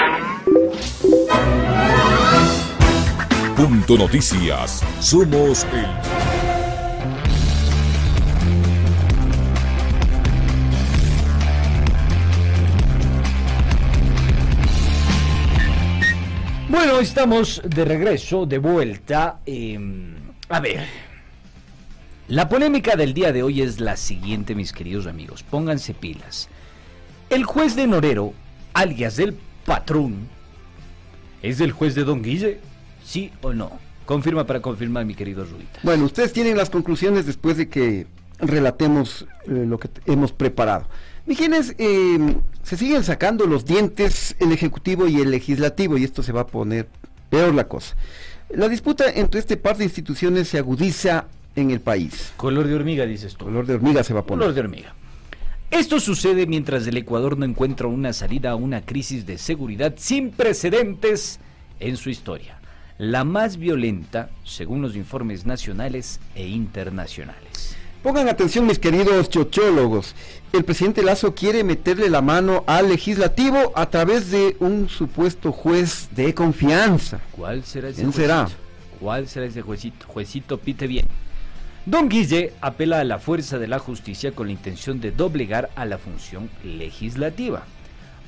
Punto Noticias. Somos el Bueno, estamos de regreso, de vuelta. eh, a ver, la polémica del día de hoy es la siguiente, mis queridos amigos. Pónganse pilas. El juez de Norero, alias del patrón, ¿es el juez de Don Guille? ¿Sí o no? Confirma para confirmar, mi querido Ruita. Bueno, ustedes tienen las conclusiones después de que relatemos eh, lo que hemos preparado. Mijines, eh, se siguen sacando los dientes el Ejecutivo y el Legislativo y esto se va a poner peor la cosa. La disputa entre este par de instituciones se agudiza en el país. Color de hormiga, dices tú. Color de hormiga se va a poner. Color de hormiga. Esto sucede mientras el Ecuador no encuentra una salida a una crisis de seguridad sin precedentes en su historia. La más violenta, según los informes nacionales e internacionales. Pongan atención mis queridos chochólogos. El presidente Lazo quiere meterle la mano al legislativo a través de un supuesto juez de confianza. ¿Cuál será ese ¿Quién será? juecito? ¿Cuál será ese juecito? Juecito, pite bien. Don Guille apela a la fuerza de la justicia con la intención de doblegar a la función legislativa.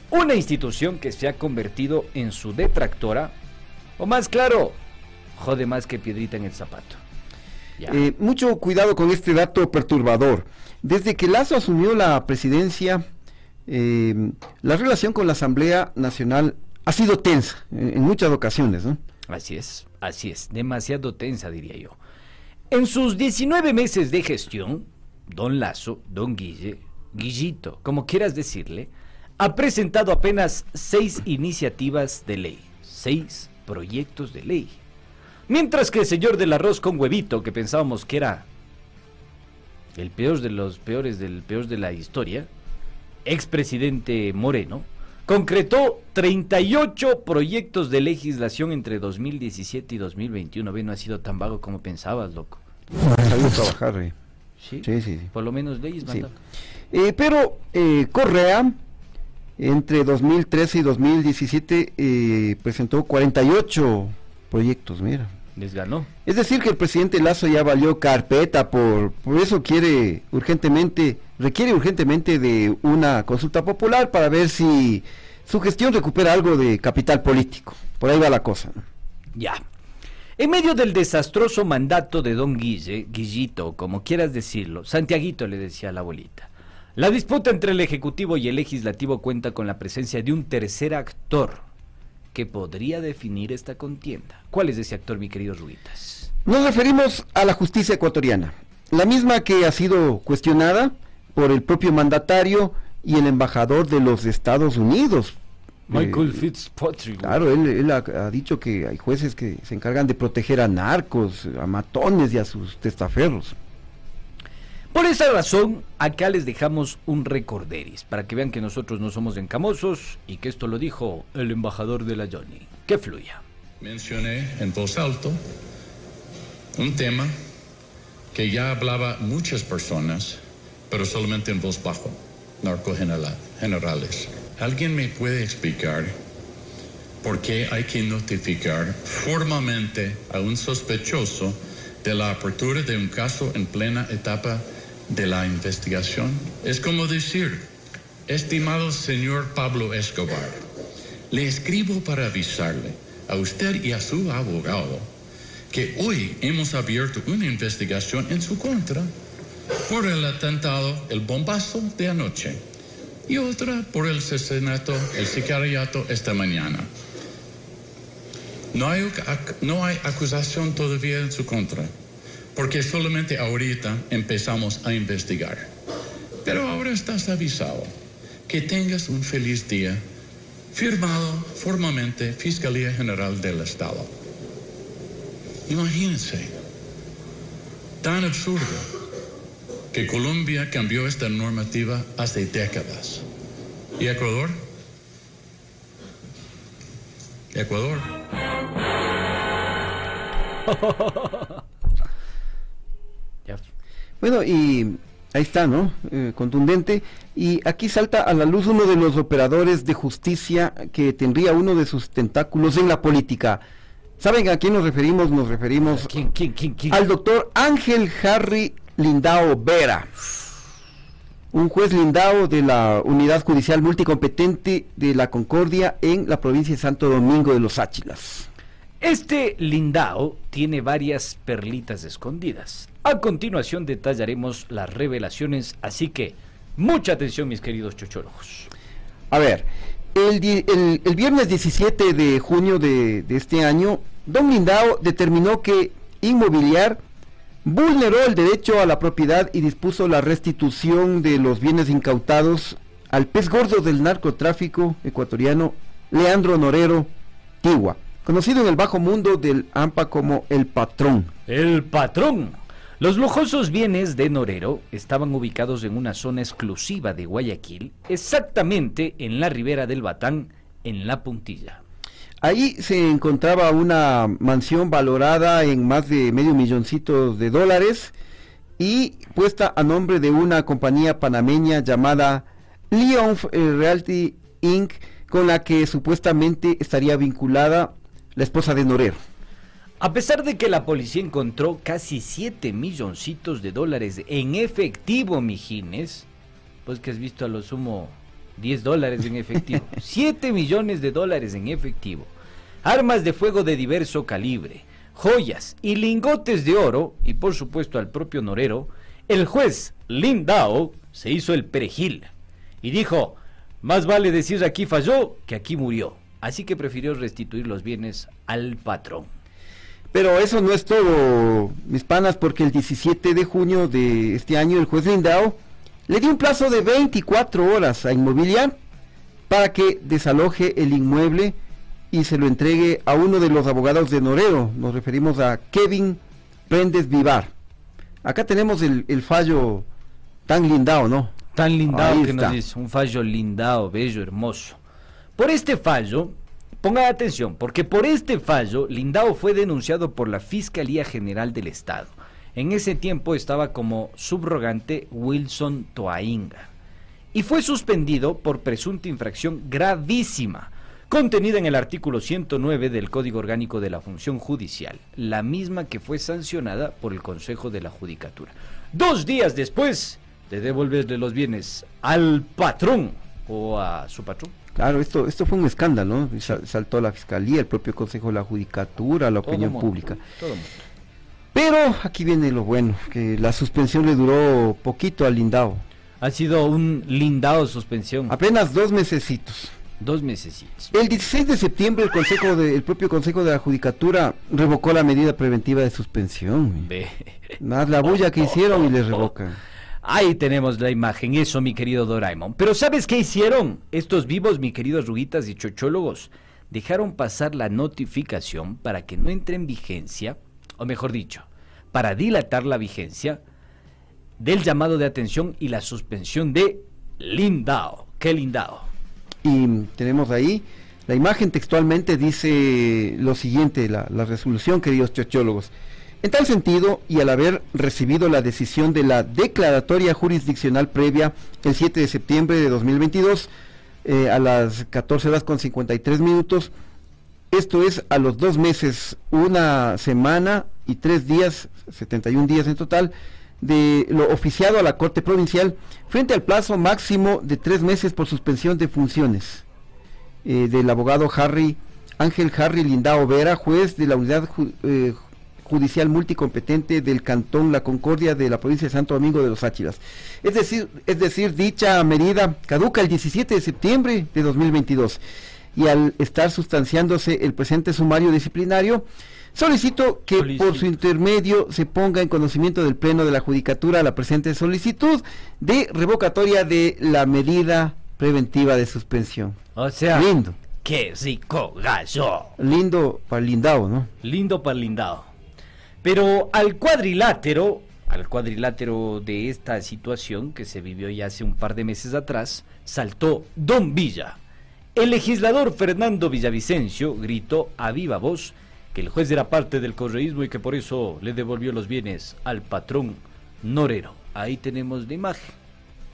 Una institución que se ha convertido en su detractora, o más claro, jode más que piedrita en el zapato. Eh, mucho cuidado con este dato perturbador. Desde que Lazo asumió la presidencia, eh, la relación con la Asamblea Nacional ha sido tensa en, en muchas ocasiones. ¿no? Así es, así es, demasiado tensa diría yo. En sus 19 meses de gestión, don Lazo, don Guille, Guillito, como quieras decirle, ha presentado apenas seis iniciativas de ley, seis proyectos de ley. Mientras que el señor del arroz con huevito, que pensábamos que era el peor de los peores del peor de la historia, expresidente Moreno, concretó 38 proyectos de legislación entre 2017 y 2021. Ve, no ha sido tan vago como pensabas, loco. Salió a trabajar, eh. ¿Sí? Sí, sí, sí. Por lo menos leyes. Eh, pero eh, Correa, entre 2013 y 2017, eh, presentó 48 proyectos, mira. Les ganó. Es decir, que el presidente Lazo ya valió carpeta, por, por eso quiere urgentemente, requiere urgentemente de una consulta popular para ver si su gestión recupera algo de capital político. Por ahí va la cosa. ¿no? Ya. En medio del desastroso mandato de don Guille, Guillito, como quieras decirlo, Santiaguito le decía a la abuelita, la disputa entre el Ejecutivo y el Legislativo cuenta con la presencia de un tercer actor que podría definir esta contienda. ¿Cuál es ese actor, mi querido Ruitas? Nos referimos a la justicia ecuatoriana, la misma que ha sido cuestionada por el propio mandatario y el embajador de los Estados Unidos. Michael Eh, Fitzpatrick. Claro, él, él ha, ha dicho que hay jueces que se encargan de proteger a narcos, a matones y a sus testaferros. Por esa razón, acá les dejamos un recorderis, para que vean que nosotros no somos encamosos y que esto lo dijo el embajador de la Johnny. Que fluya. Mencioné en voz alto un tema que ya hablaba muchas personas, pero solamente en voz bajo, narcogenerales. ¿Alguien me puede explicar por qué hay que notificar formalmente a un sospechoso de la apertura de un caso en plena etapa de la investigación? Es como decir, estimado señor Pablo Escobar, le escribo para avisarle a usted y a su abogado que hoy hemos abierto una investigación en su contra por el atentado, el bombazo de anoche, y otra por el asesinato, el sicariato esta mañana. No hay, no hay acusación todavía en su contra, porque solamente ahorita empezamos a investigar. Pero ahora estás avisado. Que tengas un feliz día. Firmado formalmente Fiscalía General del Estado. Imagínense, tan absurdo que Colombia cambió esta normativa hace décadas. ¿Y Ecuador? Ecuador. Bueno, y ahí está, ¿no? Eh, contundente. Y aquí salta a la luz uno de los operadores de justicia que tendría uno de sus tentáculos en la política. ¿Saben a quién nos referimos? Nos referimos al doctor Ángel Harry Lindao Vera. Un juez lindao de la Unidad Judicial Multicompetente de la Concordia en la provincia de Santo Domingo de los Áchilas. Este lindao tiene varias perlitas escondidas. A continuación detallaremos las revelaciones, así que mucha atención mis queridos chochorojos. A ver, el, viernes 17 de junio de, de este año, Don Lindao determinó que Inmobiliar vulneró el derecho a la propiedad y dispuso la restitución de los bienes incautados al pez gordo del narcotráfico ecuatoriano Leandro Norero Tigua, conocido en el bajo mundo del AMPA como el patrón. El patrón. Los lujosos bienes de Norero estaban ubicados en una zona exclusiva de Guayaquil, exactamente en la ribera del Batán, en La Puntilla. Ahí se encontraba una mansión valorada en más de medio milloncito de dólares y puesta a nombre de una compañía panameña llamada Leon Realty Inc., con la que supuestamente estaría vinculada la esposa de Norero. A pesar de que la policía encontró casi 7 milloncitos de dólares en efectivo, mijines, pues que has visto a lo sumo 10 dólares en efectivo, 7 millones de dólares en efectivo, armas de fuego de diverso calibre, joyas y lingotes de oro, y por supuesto al propio Norero, el juez Lindao se hizo el perejil y dijo, más vale decir aquí falló que aquí murió, así que prefirió restituir los bienes al patrón. Pero eso no es todo, mis panas, porque el 17 de junio de este año el juez Lindao le dio un plazo de 24 horas a Inmobiliar para que desaloje el inmueble y se lo entregue a uno de los abogados de Norero. Nos referimos a Kevin Prendes Vivar. Acá tenemos el, el fallo tan lindado, ¿no? Tan lindado Ahí que nos dice, un fallo lindado, bello, hermoso. Por este fallo, pongan atención, porque por este fallo, Lindao fue denunciado por la Fiscalía General del Estado. En ese tiempo estaba como subrogante Wilson Toainga y fue suspendido por presunta infracción gravísima, contenida en el artículo 109 del Código Orgánico de la Función Judicial, la misma que fue sancionada por el Consejo de la Judicatura. Dos días después de devolverle los bienes al patrón o a su patrón. Claro, esto, esto fue un escándalo, ¿no? Sal- saltó la fiscalía, el propio Consejo de la Judicatura, la opinión mundo, pública. todo. Pero aquí viene lo bueno, que la suspensión le duró poquito al Lindao. Ha sido un lindado suspensión. Apenas dos mesecitos. Dos mesecitos. El 16 de septiembre el Consejo de- el propio Consejo de la Judicatura revocó la medida preventiva de suspensión. Ve. Más la bulla que hicieron y les revocan. Ahí tenemos la imagen, eso mi querido Doraemon. Pero ¿sabes qué hicieron? Estos vivos, mi queridos ruguitas y chochólogos, dejaron pasar la notificación para que no entre en vigencia, o mejor dicho, para dilatar la vigencia del llamado de atención y la suspensión de Lindao. ¿Qué Lindao? Y tenemos ahí, la imagen textualmente dice lo siguiente, la, la resolución, queridos chochólogos. En tal sentido, y al haber recibido la decisión de la declaratoria jurisdiccional previa el 7 de septiembre de 2022, eh, a las 14 horas con 53 minutos, esto es a los dos meses, una semana y tres días, 71 días en total, de lo oficiado a la Corte Provincial, frente al plazo máximo de tres meses por suspensión de funciones. Eh, del abogado Harry Ángel Harry Lindao Vera, juez de la unidad eh, judicial multicompetente del Cantón La Concordia de la provincia de Santo Domingo de los Áchilas. Es decir, es decir, dicha medida caduca el 17 de septiembre de 2022 y al estar sustanciándose el presente sumario disciplinario, solicito que por su intermedio se ponga en conocimiento del Pleno de la Judicatura la presente solicitud de revocatoria de la medida preventiva de suspensión. O sea, lindo, qué rico gallo. lindo para Lindao, ¿no? Lindo para lindado. Pero al cuadrilátero, al cuadrilátero de esta situación que se vivió ya hace un par de meses atrás, saltó Don Villa. El legislador Fernando Villavicencio gritó a viva voz que el juez era parte del correísmo y que por eso le devolvió los bienes al patrón Norero. Ahí tenemos la imagen,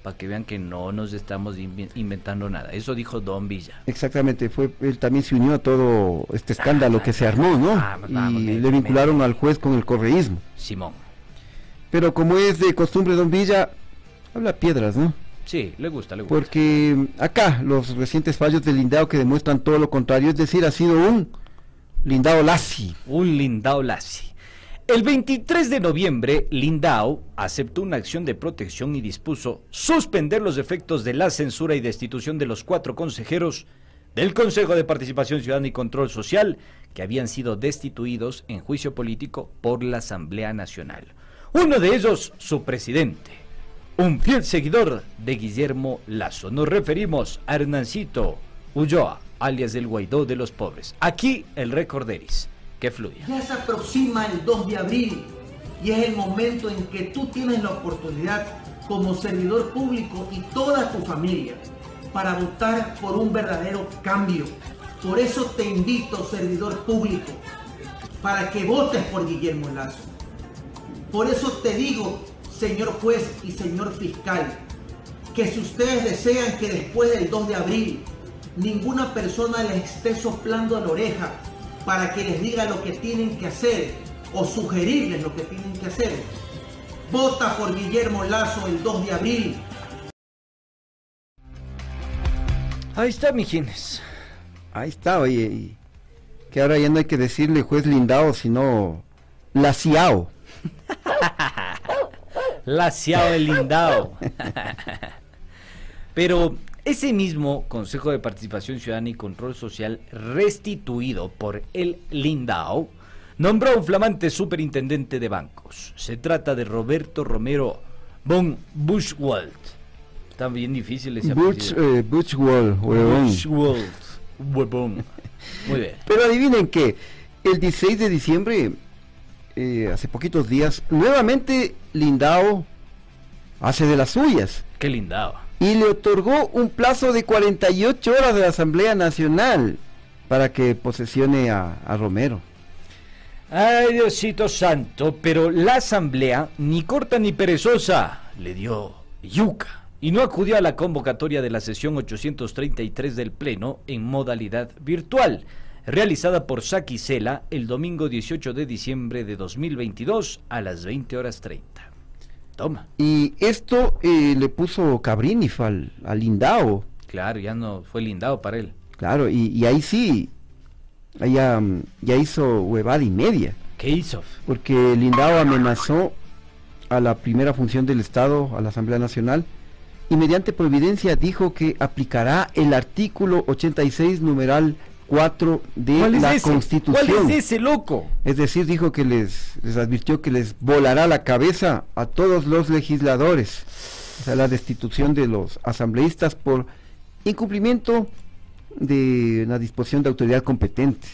para que vean que no nos estamos inven- inventando nada. Eso dijo Don Villa. Exactamente, fue él también se unió a todo este escándalo que se armó, ¿no? vamos, y me- le vincularon al juez con el correísmo. Simón. Pero como es de costumbre Don Villa, habla piedras, ¿no? Sí, le gusta, le gusta. Porque acá los recientes fallos del Lindao que demuestran todo lo contrario, es decir, ha sido un Lindao Lassi. Un Lindao Lassi. El 23 de noviembre, Lindao aceptó una acción de protección y dispuso suspender los efectos de la censura y destitución de los cuatro consejeros del Consejo de Participación Ciudadana y Control Social que habían sido destituidos en juicio político por la Asamblea Nacional. Uno de ellos, su presidente, un fiel seguidor de Guillermo Lazo. Nos referimos a Hernancito Ulloa, alias el Guaidó de los pobres. Aquí el recorderis. Que fluya. Ya se aproxima el 2 de abril y es el momento en que tú tienes la oportunidad como servidor público y toda tu familia para votar por un verdadero cambio. Por eso te invito, servidor público, para que votes por Guillermo Lazo. Por eso te digo, señor juez y señor fiscal, que si ustedes desean que después del 2 de abril ninguna persona les esté soplando a la oreja para que les diga lo que tienen que hacer o sugerirles lo que tienen que hacer, vota por Guillermo Lazo el 2 de abril. Ahí está, mijines. Ahí está, oye, y que ahora ya no hay que decirle juez Lindao, sino Laciao. Laciao el Lindao. Pero ese mismo Consejo de Participación Ciudadana y Control Social, restituido por el Lindao, nombró a un flamante superintendente de bancos. Se trata de Roberto Romero von Buchwald. Está bien difícil ese apellido. eh, Butch Wall, huevón. Buchwald, huevón. Muy bien. Pero adivinen que el 16 de diciembre, eh, hace poquitos días, nuevamente Lindao hace de las suyas Qué lindado. Y le otorgó un plazo de 48 horas de la Asamblea Nacional para que posesione a, Romero. Ay, Diosito santo, pero la asamblea, ni corta ni perezosa, le dio yuca y no acudió a la convocatoria de la sesión 833 del Pleno en modalidad virtual, realizada por Saki Sela el domingo 18 de diciembre de 2022 a las 20 horas 30. Toma. Y esto eh, le puso Cabrinif al, al Lindao. Claro, ya no fue lindado para él. Claro, y, y ahí sí, ya, mm, ya hizo huevada y media. ¿Qué hizo? Porque Lindao amenazó a la primera función del Estado, a la Asamblea Nacional, y mediante providencia dijo que aplicará el artículo 86, numeral 4 de ¿Cuál es la ese? Constitución. ¿Cuál es ese loco? Es decir, dijo que les, les advirtió que les volará la cabeza a todos los legisladores. O sea, la destitución de los asambleístas por incumplimiento de una disposición de autoridad competente.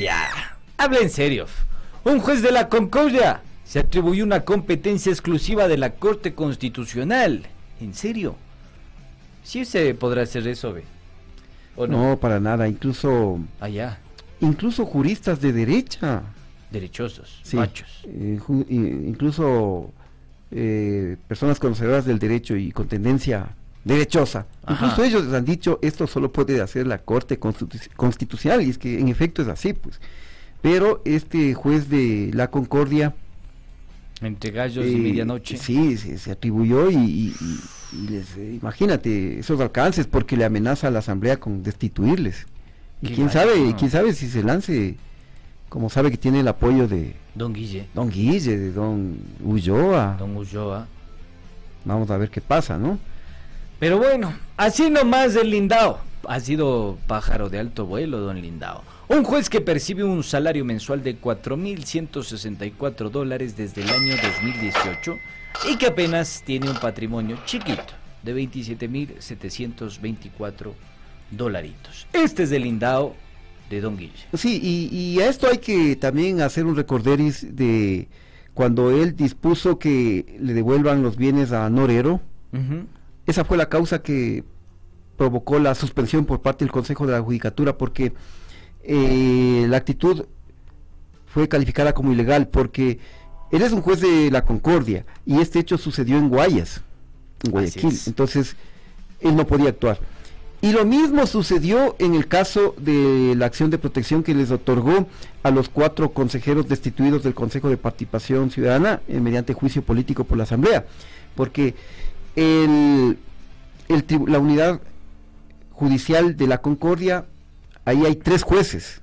Ya, habla en serio. Un juez de la Concordia se atribuyó una competencia exclusiva de la Corte Constitucional. ¿En serio? Sí se podrá hacer eso, ve. ¿O no? No, para nada. Incluso, Allá, incluso juristas de derecha. derechosos, Sí, machos. eh, incluso eh, personas conocedoras del derecho y con tendencia derechosa. Ajá. Incluso ellos han dicho esto solo puede hacer la Corte Constitu- Constitucional y es que en efecto es así, pues. Pero este juez de la Concordia Entre gallos eh, y medianoche. Sí, se, se atribuyó y, y- y- y les, eh, imagínate esos alcances porque le amenaza a la Asamblea con destituirles. Y Qué quién sabe, ¿no? quién sabe si se lance, como sabe que tiene el apoyo de Don Guille, Don Guille, de Don Ulloa. Don Ulloa. Vamos a ver qué pasa, ¿no? Pero bueno, así nomás el Lindao. Ha sido pájaro de alto vuelo, don Lindao. Un juez que percibe un salario mensual de 4.164 dólares desde el año 2018 y que apenas tiene un patrimonio chiquito de 27.724 dolaritos. Este es el Lindao de don Guille. Sí, y, y a esto hay que también hacer un recorderis de cuando él dispuso que le devuelvan los bienes a Norero. Esa fue la causa que provocó la suspensión por parte del Consejo de la Judicatura porque eh, la actitud fue calificada como ilegal porque él es un juez de la Concordia y este hecho sucedió en Guayas, en Guayaquil. es. Entonces, él no podía actuar. Y lo mismo sucedió en el caso de la acción de protección que les otorgó a los cuatro consejeros destituidos del Consejo de Participación Ciudadana eh, mediante juicio político por la Asamblea. Porque el, la unidad judicial de la Concordia, ahí hay tres jueces.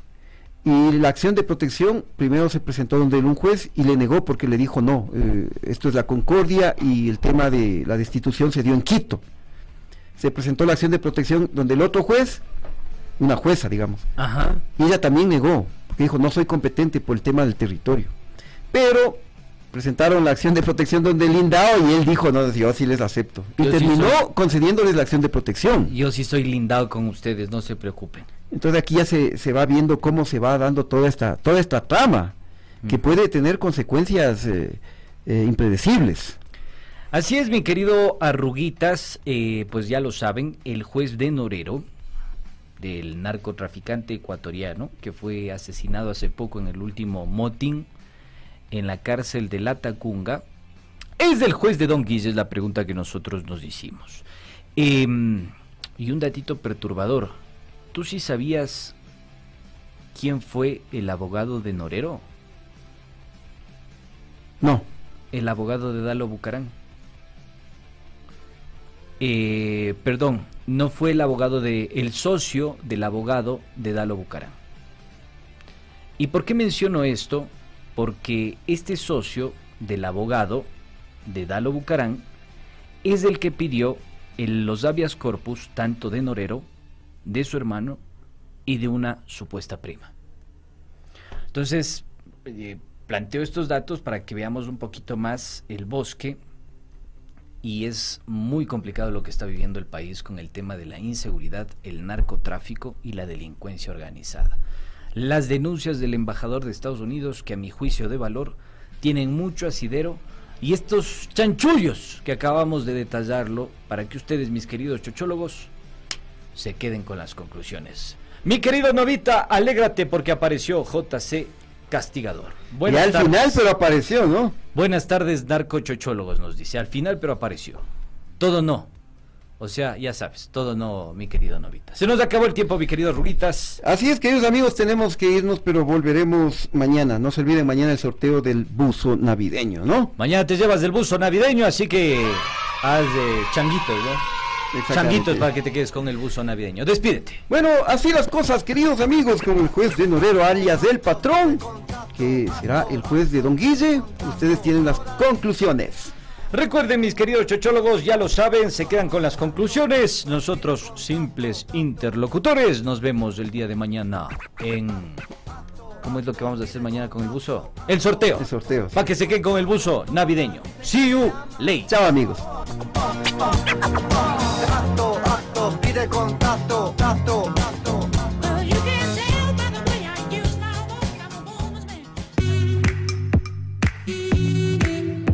Y la acción de protección primero se presentó donde un juez y le negó porque le dijo no, eh, esto es la Concordia y el tema de la destitución se dio en Quito. Se presentó la acción de protección donde el otro juez, una jueza digamos, Ajá. y ella también negó, porque dijo no soy competente por el tema del territorio. Pero presentaron la acción de protección donde Lindao y él dijo no, yo sí les acepto. Y Yo sí terminó soy- concediéndoles la acción de protección. Yo sí soy lindado con ustedes, no se preocupen. Entonces aquí ya se, se va viendo cómo se va dando toda esta, toda esta trama, que puede tener consecuencias eh, eh, impredecibles. Así es, mi querido Arruguitas, eh, pues ya lo saben, el juez de Norero, del narcotraficante ecuatoriano, que fue asesinado hace poco en el último motín en la cárcel de La Tacunga, es del juez de Don Guille, es la pregunta que nosotros nos hicimos. Em, y un datito perturbador, ¿tú sí sabías quién fue el abogado de Norero? No. El abogado de Dalo Bucarán. Eh, perdón, no fue el abogado de. el socio del abogado de Dalo Bucarán. ¿Y por qué menciono esto? Porque este socio del abogado de Dalo Bucarán es el que pidió el, los habeas corpus tanto de Norero, de su hermano y de una supuesta prima. Entonces, eh, planteo estos datos para que veamos un poquito más el bosque y es muy complicado lo que está viviendo el país con el tema de la inseguridad, el narcotráfico y la delincuencia organizada. Las denuncias del embajador de Estados Unidos, que a mi juicio de valor, tienen mucho asidero, y estos chanchullos que acabamos de detallarlo, para que ustedes, mis queridos chochólogos, se queden con las conclusiones. Mi querido Novita, alégrate porque apareció JC Castigador. y al final, pero apareció, ¿no? Buenas tardes, narcochochólogos, nos dice. Al final, pero apareció. Todo no. O sea, ya sabes, todo no, mi querido Novita. Se nos acabó el tiempo, mi querido Ruguitas. Así es, queridos amigos, tenemos que irnos, pero volveremos mañana. No se olviden mañana el sorteo del buzo navideño, ¿no? Mañana te llevas del buzo navideño, así que haz de changuitos, ¿no? Changuitos para que te quedes con el buzo navideño. Despídete. Bueno, así las cosas, queridos amigos, con el juez de Norero, alias del patrón, que será el juez de Don Guille. Ustedes tienen las conclusiones. Recuerden, mis queridos chochólogos, ya lo saben, se quedan con las conclusiones. Nosotros, simples interlocutores, nos vemos el día de mañana en. ¿Cómo es lo que vamos a hacer mañana con el buzo? El sorteo. El sorteo. Para que se queden con el buzo navideño. See you late. Chao, amigos. Acto, acto, pide contacto, acto.